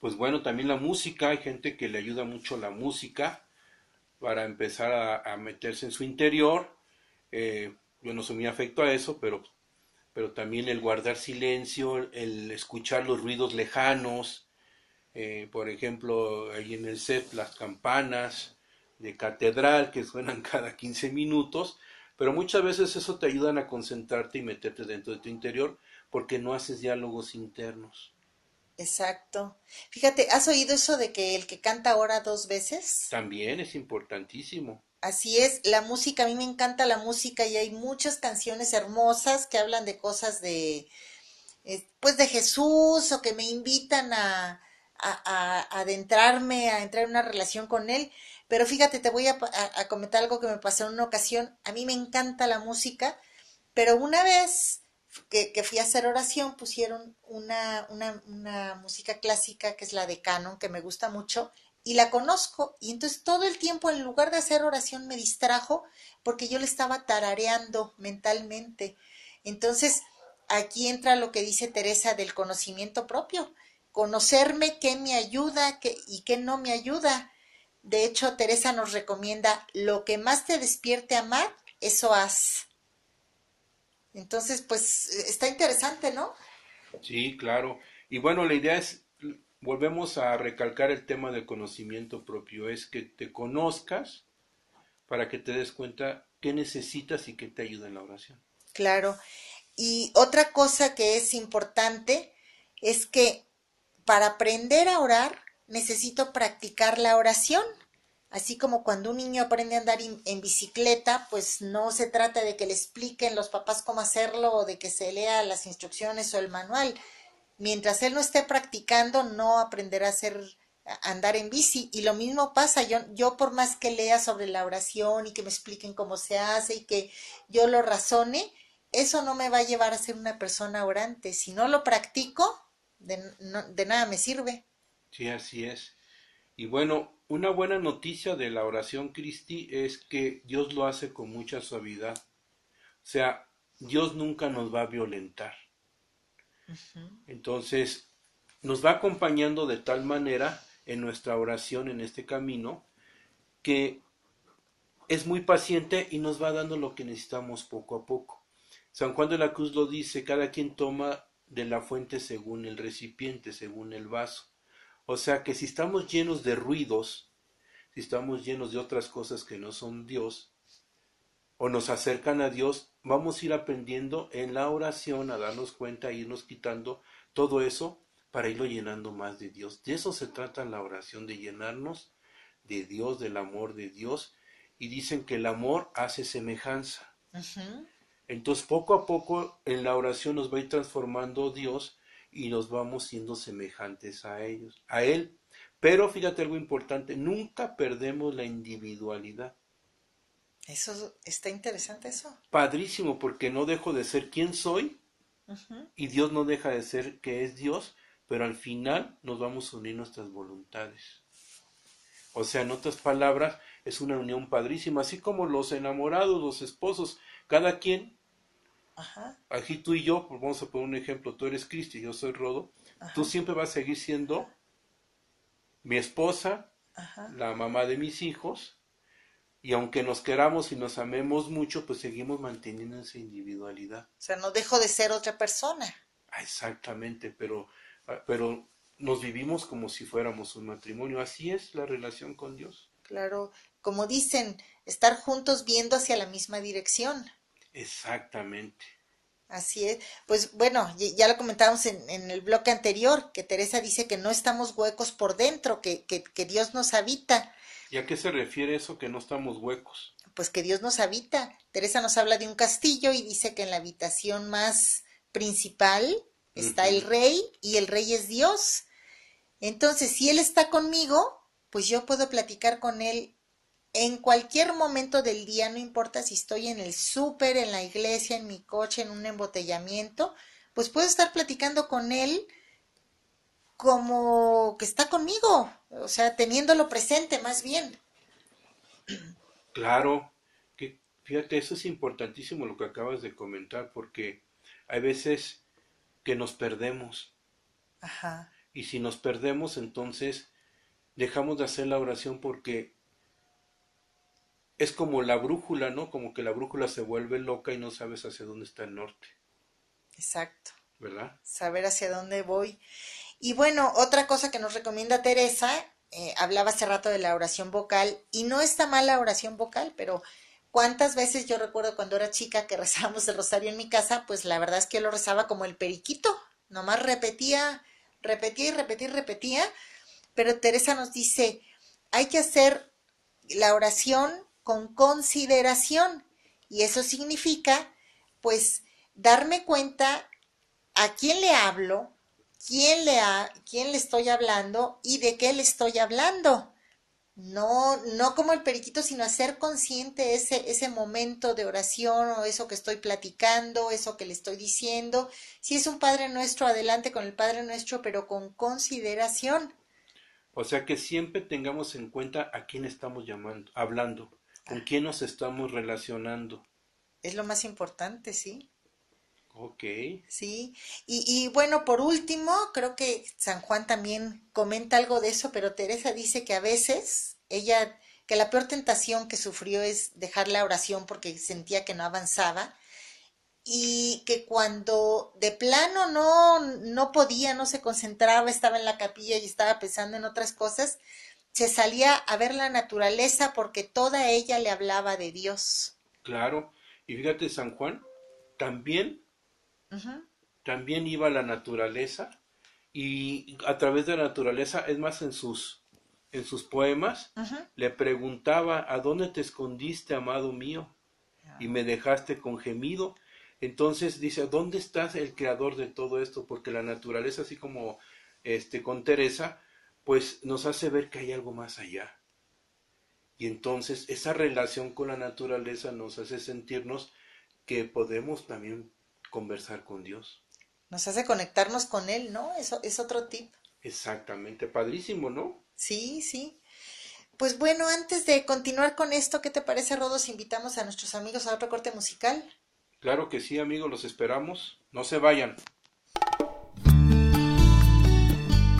Pues bueno, también la música, hay gente que le ayuda mucho la música para empezar a, meterse en su interior. Eh, yo no soy muy afecto a eso, pero, pero también el guardar silencio, el escuchar los ruidos lejanos, eh, por ejemplo, ahí en el set las campanas de catedral que suenan cada 15 minutos, pero muchas veces eso te ayudan a concentrarte y meterte dentro de tu interior porque no haces diálogos internos. Exacto. Fíjate, ¿has oído eso de que el que canta ora dos veces? También es importantísimo. Así es, la música, a mí me encanta la música y hay muchas canciones hermosas que hablan de cosas de, pues de Jesús o que me invitan a, a, adentrarme, a entrar en una relación con Él. Pero fíjate, te voy a, a, comentar algo que me pasó en una ocasión. A mí me encanta la música, pero una vez que, fui a hacer oración pusieron una, una, música clásica que es la de Canon, que me gusta mucho, y la conozco. Y entonces todo el tiempo, en lugar de hacer oración, me distrajo porque yo le estaba tarareando mentalmente. Entonces, aquí entra lo que dice Teresa del conocimiento propio conocerme qué me ayuda qué, y qué no me ayuda. De hecho, Teresa nos recomienda lo que más te despierte amar, eso haz. Entonces, pues está interesante, ¿no? Sí, claro. Y bueno, la idea es, volvemos a recalcar el tema del conocimiento propio, es que te conozcas para que te des cuenta qué necesitas y qué te ayuda en la oración. Claro. Y otra cosa que es importante es que para aprender a orar necesito practicar la oración. Así como cuando un niño aprende a andar en bicicleta, pues no se trata de que le expliquen los papás cómo hacerlo o de que se lea las instrucciones o el manual. Mientras él no esté practicando, no aprenderá a hacer andar en bici. Y lo mismo pasa, yo, yo por más que lea sobre la oración y que me expliquen cómo se hace y que yo lo razone, eso no me va a llevar a ser una persona orante. Si no lo practico, de, nada me sirve. Sí, así es. Y bueno, una buena noticia de la oración Cristi es que Dios lo hace con mucha suavidad. O sea, Dios nunca nos va a violentar. Entonces, nos va acompañando de tal manera en nuestra oración, en este camino, que es muy paciente y nos va dando lo que necesitamos poco a poco. San Juan de la Cruz lo dice, cada quien toma de la fuente según el recipiente, según el vaso. O sea que si estamos llenos de ruidos, si estamos llenos de otras cosas que no son Dios, o nos acercan a Dios, vamos a ir aprendiendo en la oración a darnos cuenta, a irnos quitando todo eso para irlo llenando más de Dios. De eso se trata la oración, de llenarnos de Dios, del amor de Dios. Y dicen que el amor hace semejanza. Entonces, poco a poco en la oración nos va a ir transformando Dios y nos vamos siendo semejantes a ellos, a Él. Pero fíjate algo importante, nunca perdemos la individualidad. Eso está interesante eso. Padrísimo, porque no dejo de ser quien soy y Dios no deja de ser que es Dios, pero al final nos vamos a unir nuestras voluntades. O sea, en otras palabras, es una unión padrísima, así como los enamorados, los esposos, cada quien Aquí tú y yo, pues vamos a poner un ejemplo, tú eres Cristi, yo soy Rodo, tú siempre vas a seguir siendo mi esposa, la mamá de mis hijos, y aunque nos queramos y nos amemos mucho, pues seguimos manteniendo esa individualidad. O sea, no dejo de ser otra persona. Ah, exactamente, pero, ah, pero nos vivimos como si fuéramos un matrimonio. Así es la relación con Dios. Claro, como dicen, estar juntos viendo hacia la misma dirección. Exactamente. Así es. Pues bueno, ya lo comentábamos en, el bloque anterior, que Teresa dice que no estamos huecos por dentro, que, que, que, Dios nos habita. ¿Y a qué se refiere eso que no estamos huecos? Pues que Dios nos habita. Teresa nos habla de un castillo y dice que en la habitación más principal está el rey y el rey es Dios. Entonces, si Él está conmigo, pues yo puedo platicar con Él en cualquier momento del día, no importa si estoy en el súper, en la iglesia, en mi coche, en un embotellamiento, pues puedo estar platicando con él como que está conmigo, o sea, teniéndolo presente más bien. Claro, que fíjate, eso es importantísimo lo que acabas de comentar, porque hay veces que nos perdemos. Ajá. Y si nos perdemos, entonces dejamos de hacer la oración porque es como la brújula, ¿no? Como que la brújula se vuelve loca y no sabes hacia dónde está el norte. Exacto. ¿Verdad? Saber hacia dónde voy. Y bueno, otra cosa que nos recomienda Teresa, eh, hablaba hace rato de la oración vocal, y no está mal la oración vocal, pero cuántas veces yo recuerdo cuando era chica que rezábamos el rosario en mi casa, pues la verdad es que lo rezaba como el periquito, nomás repetía, repetía y repetía y repetía, pero Teresa nos dice, hay que hacer la oración con consideración. Y eso significa, pues, darme cuenta a quién le hablo, quién le, quién le estoy hablando y de qué le estoy hablando. No, no como el periquito, sino hacer consciente ese, ese momento de oración o eso que estoy platicando, eso que le estoy diciendo. Si es un Padre Nuestro, adelante con el Padre Nuestro, pero con consideración. O sea que siempre tengamos en cuenta a quién estamos llamando, hablando, con quién nos estamos relacionando. Es lo más importante, sí. Ok. Sí, y, y, bueno, por último, creo que San Juan también comenta algo de eso, pero Teresa dice que a veces ella, que la peor tentación que sufrió es dejar la oración porque sentía que no avanzaba y que cuando de plano no, no podía, no se concentraba, estaba en la capilla y estaba pensando en otras cosas, se salía a ver la naturaleza porque toda ella le hablaba de Dios. Claro, y fíjate San Juan, también también iba a la naturaleza y a través de la naturaleza, es más, en sus, en sus poemas, le preguntaba, ¿a dónde te escondiste, amado mío? Y me dejaste con gemido. Entonces dice, ¿dónde estás el creador de todo esto? Porque la naturaleza, así como este, con Teresa, pues nos hace ver que hay algo más allá. Y entonces esa relación con la naturaleza nos hace sentirnos que podemos también conversar con Dios. Nos hace conectarnos con Él, ¿no? Eso es otro tip. Exactamente, padrísimo, ¿no? Sí, sí. Pues bueno, antes de continuar con esto, ¿qué te parece, Rodos? Invitamos a nuestros amigos a otro corte musical. Claro que sí, amigos, los esperamos. No se vayan.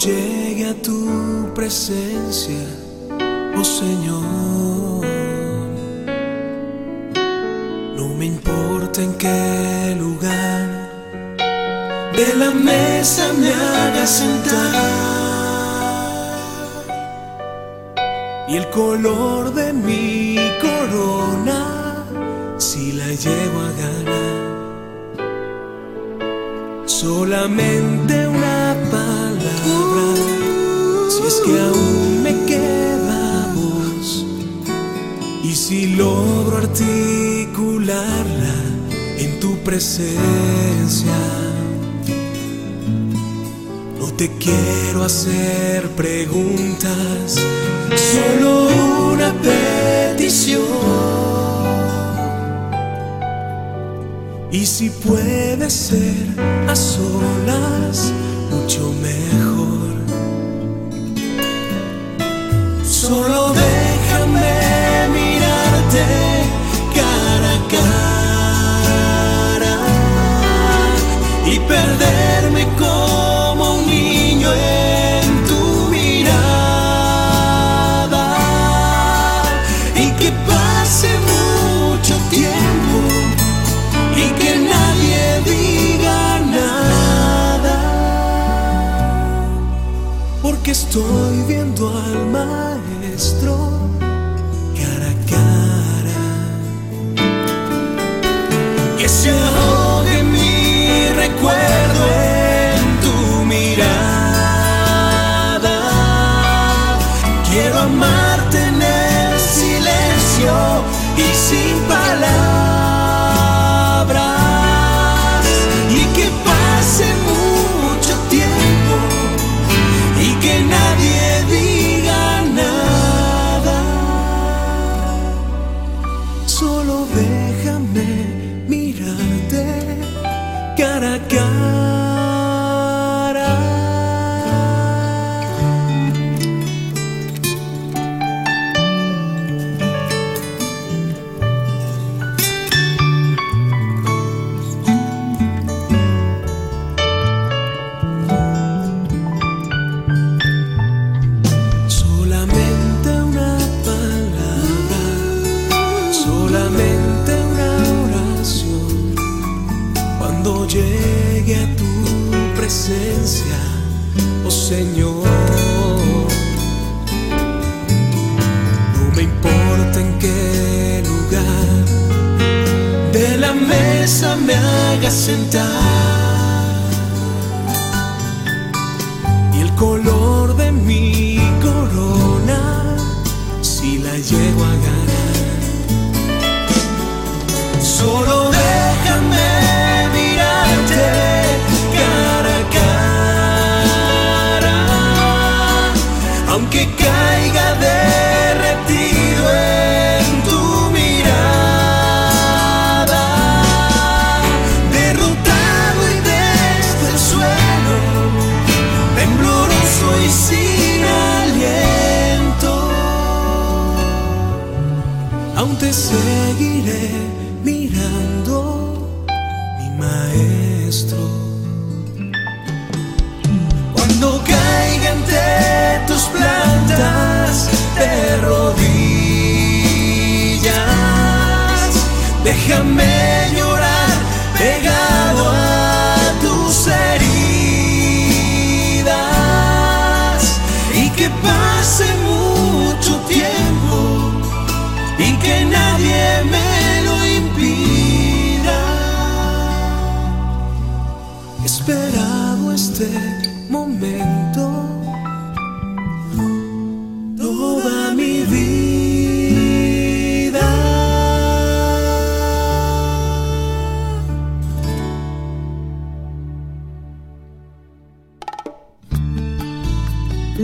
Llegue a tu presencia, oh Señor, no me importa en qué lugar de la mesa me haga sentar. y el color de mi corona si la llevo a ganar. Solamente una que aún me queda voz, y si logro articularla en tu presencia. No te quiero hacer preguntas solo una petición. Y si puede ser a solas, mucho mejor. Solo déjame mirarte cara a cara y perderme como un niño en tu mirada. Y que pase mucho tiempo y que nadie diga nada porque estoy viendo al maestro déjame llorar pegado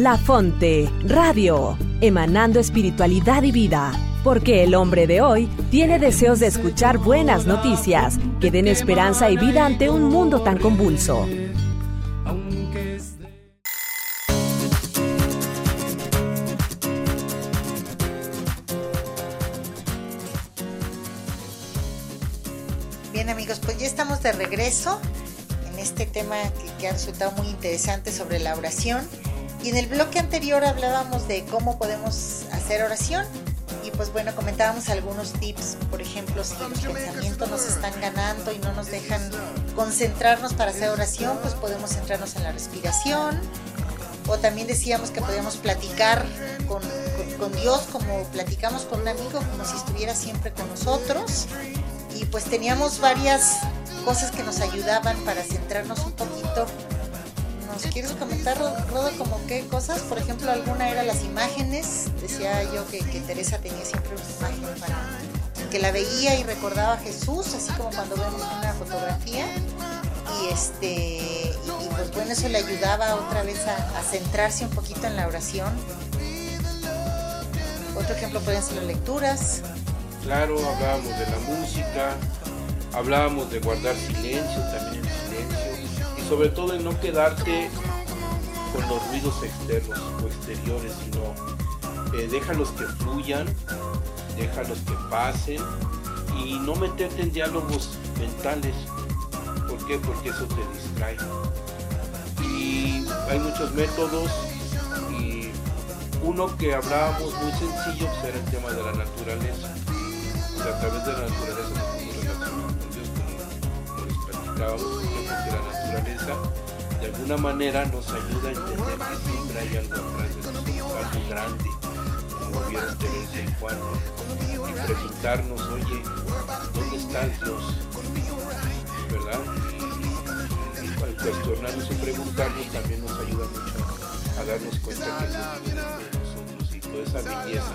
La Fonte Radio, emanando espiritualidad y vida. Porque el hombre de hoy tiene deseos de escuchar buenas noticias que den esperanza y vida ante un mundo tan convulso. Bien amigos, pues ya estamos de regreso en este tema que, que ha resultado muy interesante sobre la oración. Y en el bloque anterior hablábamos de cómo podemos hacer oración. Y pues bueno, comentábamos algunos tips, por ejemplo, si los pensamientos nos están ganando y no nos dejan concentrarnos para hacer oración, pues podemos centrarnos en la respiración. O también decíamos que podíamos platicar con, con- con Dios como platicamos con un amigo, como si estuviera siempre con nosotros. Y pues teníamos varias cosas que nos ayudaban para centrarnos un poquito ¿Nos quieres comentar, Ro- Rodo, como qué cosas? Por ejemplo, alguna era las imágenes. Decía yo que, Teresa tenía siempre una imagen para que la veía y recordaba a Jesús, así como cuando vemos una fotografía. Y este y, y, pues bueno, eso le ayudaba otra vez a, centrarse un poquito en la oración. Otro ejemplo podrían ser las lecturas. Claro, hablábamos de la música, hablábamos de guardar silencio, también sobre todo en no quedarte con los ruidos externos o exteriores, sino eh, déjalos que fluyan, déjalos que pasen y no meterte en diálogos mentales. ¿Por qué? Porque eso te distrae. Y hay muchos métodos y uno que hablábamos muy sencillo pues, era el tema de la naturaleza. A través de la naturaleza que la naturaleza de alguna manera nos ayuda a entender que siempre hay algo atrás de nosotros, algo grande, como vieron Teresa y Juan, y preguntarnos, oye, ¿dónde está Dios? ¿Verdad? Y, al cuestionarnos y preguntarnos también nos ayuda mucho a darnos cuenta que Dios dentro de nosotros y toda esa belleza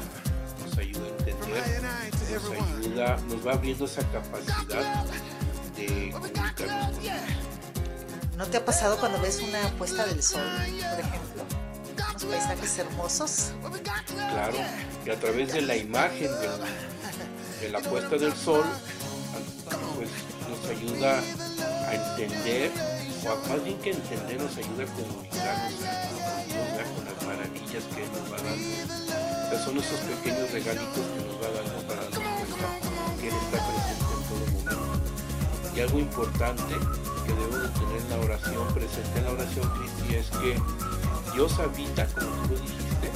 nos ayuda a entender, nos ayuda, nos va abriendo esa capacidad de comunicarnos con Dios. ¿No te ha pasado cuando ves una puesta del sol, por ejemplo? Unos paisajes hermosos. Claro, y a través de la imagen de, de la puesta del sol, pues nos ayuda a entender, o a, más bien que entender, nos ayuda a comunicarnos con las maravillas que nos va dando. O sea, son esos pequeños regalitos que nos va dando para darnos cuenta que Y algo importante que debemos de tener en la oración, presente en la oración, Cristi, es que Dios habita, como tú lo dijiste,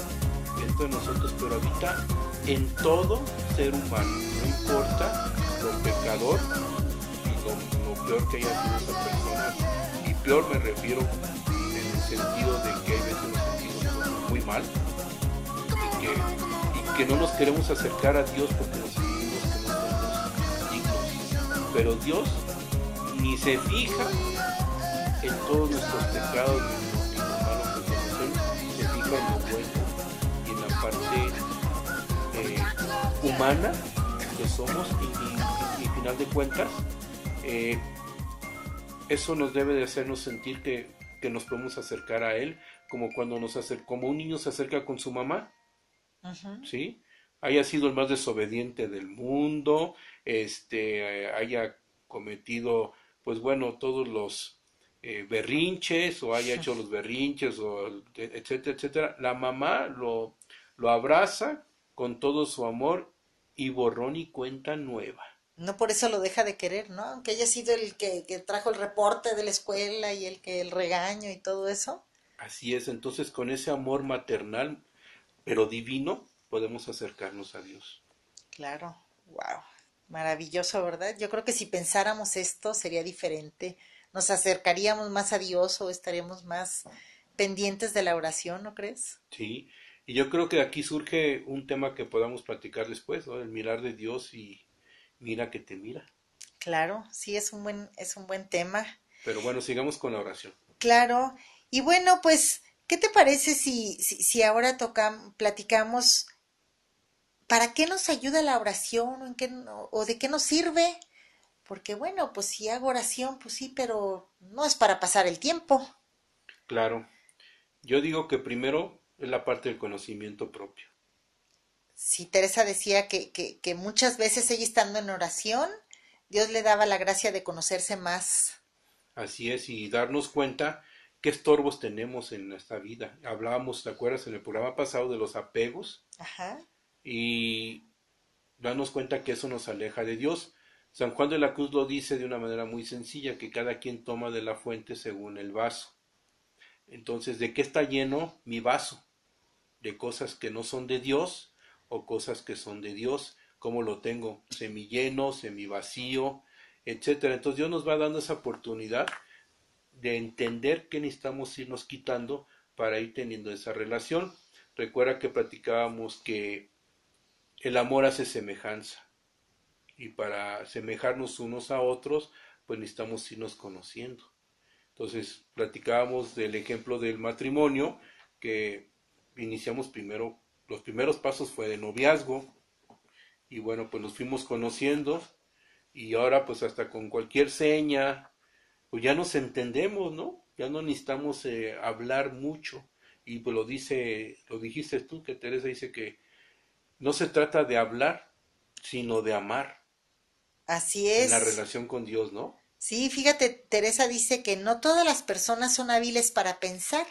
dentro de nosotros, pero habita en todo ser humano, no importa lo pecador y lo, peor que haya sido esa persona. Y peor me refiero en el sentido de que hay veces nos sentimos muy mal y que, y que no nos queremos acercar a Dios porque nos sentimos que no dignos. Pero Dios ni se fija en todos nuestros pecados, en lo malo que se fija en lo bueno y en la parte eh, humana que somos y, y, final de cuentas eh, eso nos debe de hacernos sentir que, que, nos podemos acercar a él como cuando nos acerca, como un niño se acerca con su mamá. Sí haya sido el más desobediente del mundo este haya cometido pues bueno todos los eh, berrinches o haya hecho los berrinches o etcétera etcétera la mamá lo lo abraza con todo su amor y borrón y cuenta nueva. No por eso lo deja de querer, ¿no? Aunque haya sido el que, trajo el reporte de la escuela y el que el regaño y todo eso. Así es, entonces con ese amor maternal, pero divino, podemos acercarnos a Dios. Claro, wow, maravilloso, ¿verdad? Yo creo que si pensáramos esto sería diferente, nos acercaríamos más a Dios o estaríamos más pendientes de la oración, ¿no crees? Sí, y yo creo que aquí surge un tema que podamos platicar después, ¿no? El mirar de Dios y mira que te mira. Claro, sí, es un buen, es un buen tema. Pero bueno, sigamos con la oración. Claro. Y bueno, pues, ¿qué te parece si, si, si ahora tocamos, platicamos para qué nos ayuda la oración o, en qué, o de qué nos sirve? Porque bueno, pues si hago oración, pues sí, pero no es para pasar el tiempo. Claro. Yo digo que primero es la parte del conocimiento propio. Sí, Teresa decía que, que, que muchas veces ella estando en oración, Dios le daba la gracia de conocerse más. Así es, y darnos cuenta qué estorbos tenemos en nuestra vida. Hablábamos, ¿te acuerdas, en el programa pasado de los apegos? Ajá. Y darnos cuenta que eso nos aleja de Dios. San Juan de la Cruz lo dice de una manera muy sencilla, que cada quien toma de la fuente según el vaso. Entonces, ¿de qué está lleno mi vaso? ¿De cosas que no son de Dios o cosas que son de Dios? ¿Cómo lo tengo? ¿Semi lleno, semi vacío, etcétera? Entonces, Dios nos va dando esa oportunidad de entender qué necesitamos irnos quitando para ir teniendo esa relación. Recuerda que platicábamos que el amor hace semejanza y para semejarnos unos a otros, pues necesitamos irnos conociendo. Entonces, platicábamos del ejemplo del matrimonio, que iniciamos primero, los primeros pasos fue de noviazgo, y bueno, pues nos fuimos conociendo, y ahora pues hasta con cualquier seña, pues ya nos entendemos, ¿no? Ya no necesitamos eh, hablar mucho, y pues lo dice, lo dijiste tú, que Teresa dice que no se trata de hablar, sino de amar. Así es. En la relación con Dios, ¿no? Sí, fíjate, Teresa dice que no todas las personas son hábiles para pensar,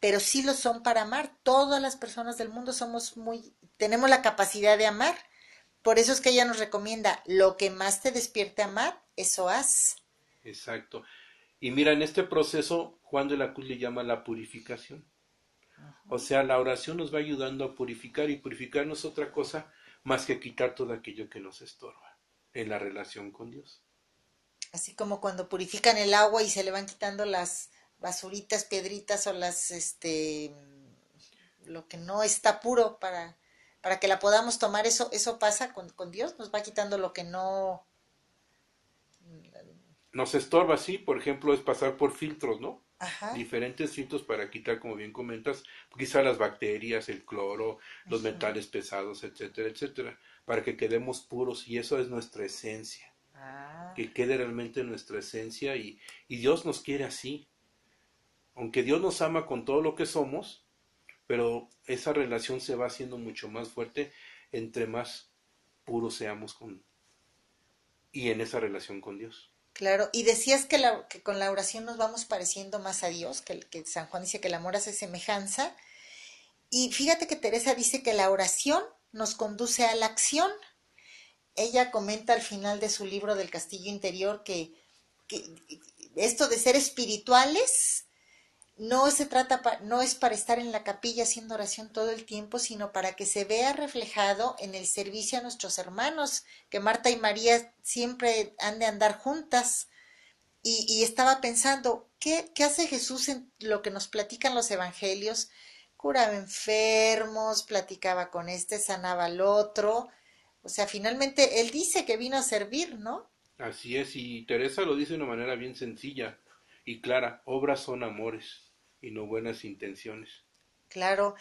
pero sí lo son para amar. Todas las personas del mundo somos muy, tenemos la capacidad de amar. Por eso es que ella nos recomienda, lo que más te despierte amar, eso haz. Exacto. Y mira, en este proceso, Juan de la Cruz le llama la purificación. O sea, la oración nos va ayudando a purificar y purificar no es otra cosa más que quitar todo aquello que nos estorba en la relación con Dios. Así como cuando purifican el agua y se le van quitando las basuritas, piedritas o las, este, lo que no está puro para, para que la podamos tomar, eso, eso pasa con, con Dios, nos va quitando lo que no... Nos estorba, sí, por ejemplo, es pasar por filtros, ¿no? Ajá. Diferentes filtros para quitar, como bien comentas, quizá las bacterias, el cloro, los metales pesados, etcétera, etcétera, para que quedemos puros y eso es nuestra esencia. Ah. que quede realmente nuestra esencia y, y Dios nos quiere así. Aunque Dios nos ama con todo lo que somos, pero esa relación se va haciendo mucho más fuerte entre más puros seamos con y en esa relación con Dios. Claro, y decías que, la, que con la oración nos vamos pareciendo más a Dios, que, que San Juan dice que el amor hace semejanza. Y fíjate que Teresa dice que la oración nos conduce a la acción ella comenta al final de su libro del castillo interior que, esto de ser espirituales no se trata, no es para estar en la capilla haciendo oración todo el tiempo, sino para que se vea reflejado en el servicio a nuestros hermanos, que Marta y María siempre han de andar juntas. Y, estaba pensando, ¿qué, ¿qué hace Jesús en lo que nos platican los evangelios? Curaba enfermos, platicaba con este, sanaba al otro. O sea, finalmente él dice que vino a servir, ¿no? Así es, y Teresa lo dice de una manera bien sencilla y clara, obras son amores y no buenas intenciones. Claro,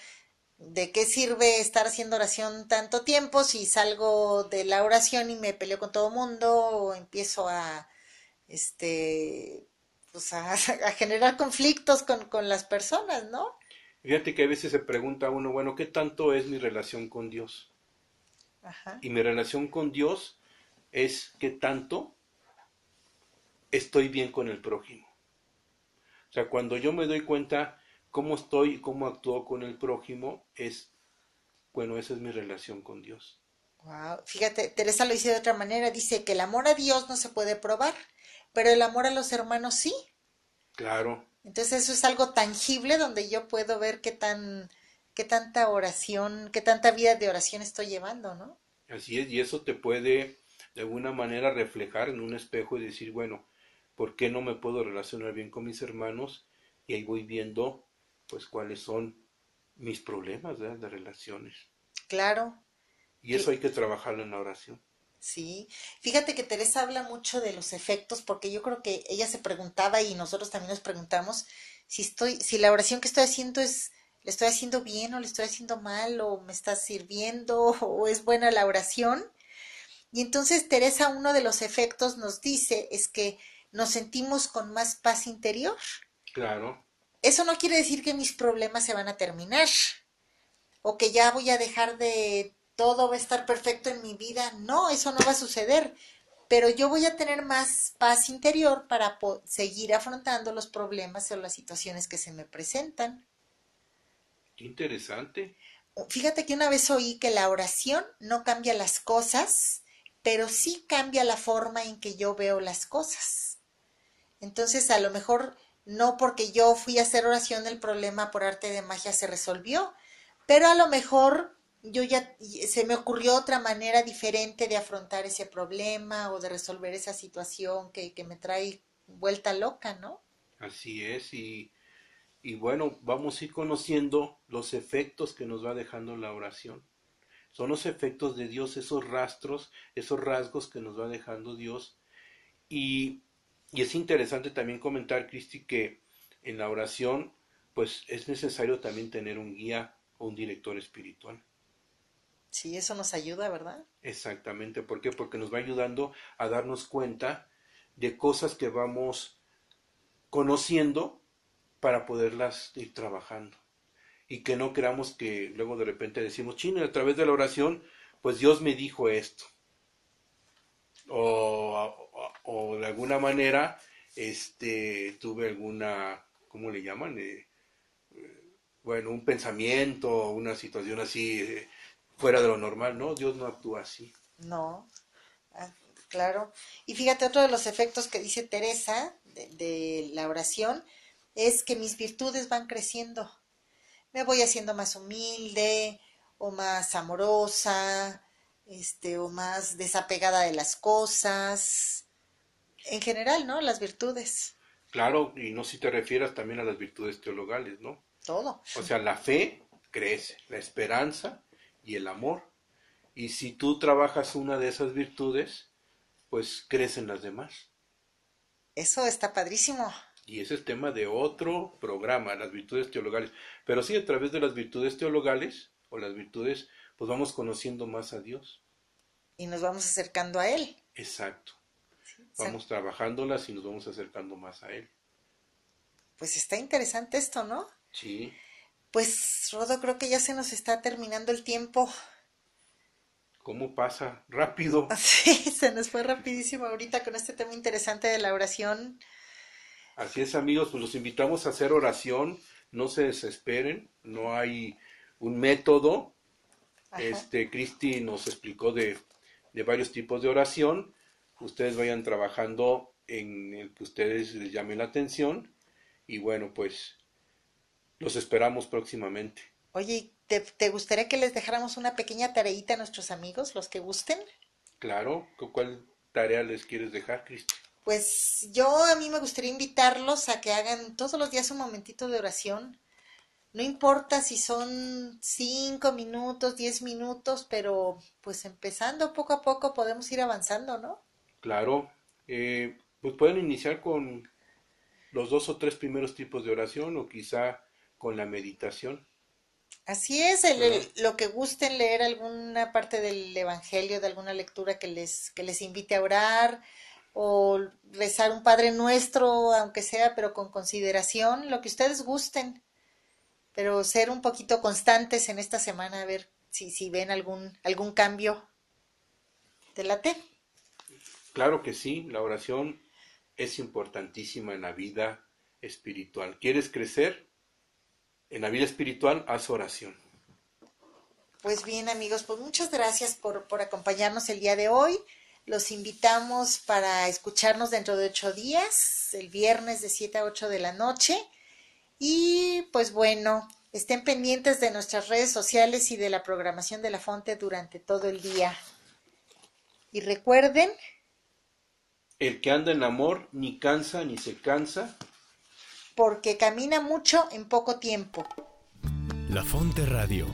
¿de qué sirve estar haciendo oración tanto tiempo si salgo de la oración y me peleo con todo el mundo o empiezo a, este, pues a, generar conflictos con, con las personas, ¿no? Fíjate que a veces se pregunta uno, bueno, ¿qué tanto es mi relación con Dios? Ajá. Y mi relación con Dios es qué tanto estoy bien con el prójimo. O sea, cuando yo me doy cuenta cómo estoy y cómo actúo con el prójimo, es, bueno, esa es mi relación con Dios. Wow. Fíjate, Teresa lo dice de otra manera, dice que el amor a Dios no se puede probar, pero el amor a los hermanos sí. Claro. Entonces eso es algo tangible donde yo puedo ver qué tan, qué tanta oración, qué tanta vida de oración estoy llevando, ¿no? Así es, y eso te puede de alguna manera reflejar en un espejo y decir, bueno, ¿por qué no me puedo relacionar bien con mis hermanos? Y ahí voy viendo, pues, cuáles son mis problemas de relaciones. Claro. Y eso hay que trabajarlo en la oración. Sí, fíjate que Teresa habla mucho de los efectos, porque yo creo que ella se preguntaba y nosotros también nos preguntamos si estoy, si la oración que estoy haciendo es, le estoy haciendo bien o le estoy haciendo mal, o me está sirviendo, o es buena la oración. Y entonces Teresa, uno de los efectos nos dice es que nos sentimos con más paz interior. Claro. Eso no quiere decir que mis problemas se van a terminar o que ya voy a dejar de todo va a estar perfecto en mi vida. No, eso no va a suceder. Pero yo voy a tener más paz interior para seguir afrontando los problemas o las situaciones que se me presentan. Qué interesante. Fíjate que una vez oí que la oración no cambia las cosas, pero sí cambia la forma en que yo veo las cosas. Entonces, a lo mejor no porque yo fui a hacer oración el problema por arte de magia se resolvió, pero a lo mejor yo ya se me ocurrió otra manera diferente de afrontar ese problema o de resolver esa situación que, que me trae vuelta loca, ¿no? Así es, y, y bueno, vamos a ir conociendo los efectos que nos va dejando la oración. Son los efectos de Dios, esos rastros, esos rasgos que nos va dejando Dios. Y, y es interesante también comentar, Cristi, que en la oración, pues es necesario también tener un guía o un director espiritual. Sí, eso nos ayuda, ¿verdad? Exactamente. ¿Por qué? Porque nos va ayudando a darnos cuenta de cosas que vamos conociendo para poderlas ir trabajando y que no creamos que luego de repente decimos, chino, a través de la oración, pues Dios me dijo esto. O, de alguna manera, este, tuve alguna, ¿cómo le llaman? Eh, eh, bueno, un pensamiento, una situación así eh, fuera de lo normal, ¿no? Dios no actúa así. No, ah, claro. Y fíjate, otro de los efectos que dice Teresa de la oración es que mis virtudes van creciendo me voy haciendo más humilde o más amorosa, este, o más desapegada de las cosas. En general, ¿no? Las virtudes. Claro, y no si te refieras también a las virtudes teologales, ¿no? Todo. O sea, la fe crece, la esperanza y el amor. Y si tú trabajas una de esas virtudes, pues crecen las demás. Eso está padrísimo. Y ese es tema de otro programa, las virtudes teologales. Pero sí, a través de las virtudes teologales o las virtudes, pues vamos conociendo más a Dios. Y nos vamos acercando a Él. Exacto. vamos trabajándolas y nos vamos acercando más a Él. Pues está interesante esto, ¿no? Sí. Pues, Rodo, creo que ya se nos está terminando el tiempo. ¿Cómo pasa? Rápido. Sí, se nos fue rapidísimo ahorita con este tema interesante de la oración. Así es, amigos, pues los invitamos a hacer oración, no se desesperen, no hay un método. Este, Cristi nos explicó de, de, varios tipos de oración. Ustedes vayan trabajando en el que ustedes les llame la atención. Y bueno, pues Los esperamos próximamente. Oye, ¿te, ¿te, gustaría que les dejáramos una pequeña tareita a nuestros amigos, los que gusten? Claro, ¿cuál tarea les quieres dejar, Cristi? Pues yo a mí me gustaría invitarlos a que hagan todos los días un momentito de oración. No importa si son cinco minutos, diez minutos, pero pues empezando poco a poco podemos ir avanzando, ¿no? Claro, eh, pues pueden iniciar con los dos o tres primeros tipos de oración o quizá con la meditación. Así es, el, lo que gusten leer alguna parte del Evangelio, de alguna lectura que les, que les invite a orar, o rezar un Padre Nuestro, aunque sea, pero con consideración, lo que ustedes gusten, pero ser un poquito constantes en esta semana, a ver si, si ven algún, algún cambio. ¿Te late? Claro que sí, la oración es importantísima en la vida espiritual. ¿Quieres crecer? En la vida espiritual, haz oración. Pues bien, amigos, pues muchas gracias por, por acompañarnos el día de hoy. Los invitamos para escucharnos dentro de ocho días, el viernes de 7 a 8 de la noche. Y pues bueno, estén pendientes de nuestras redes sociales y de la programación de la Fonte durante todo el día. Y recuerden... El que anda en amor ni cansa ni se cansa. Porque camina mucho en poco tiempo. La Fonte Radio,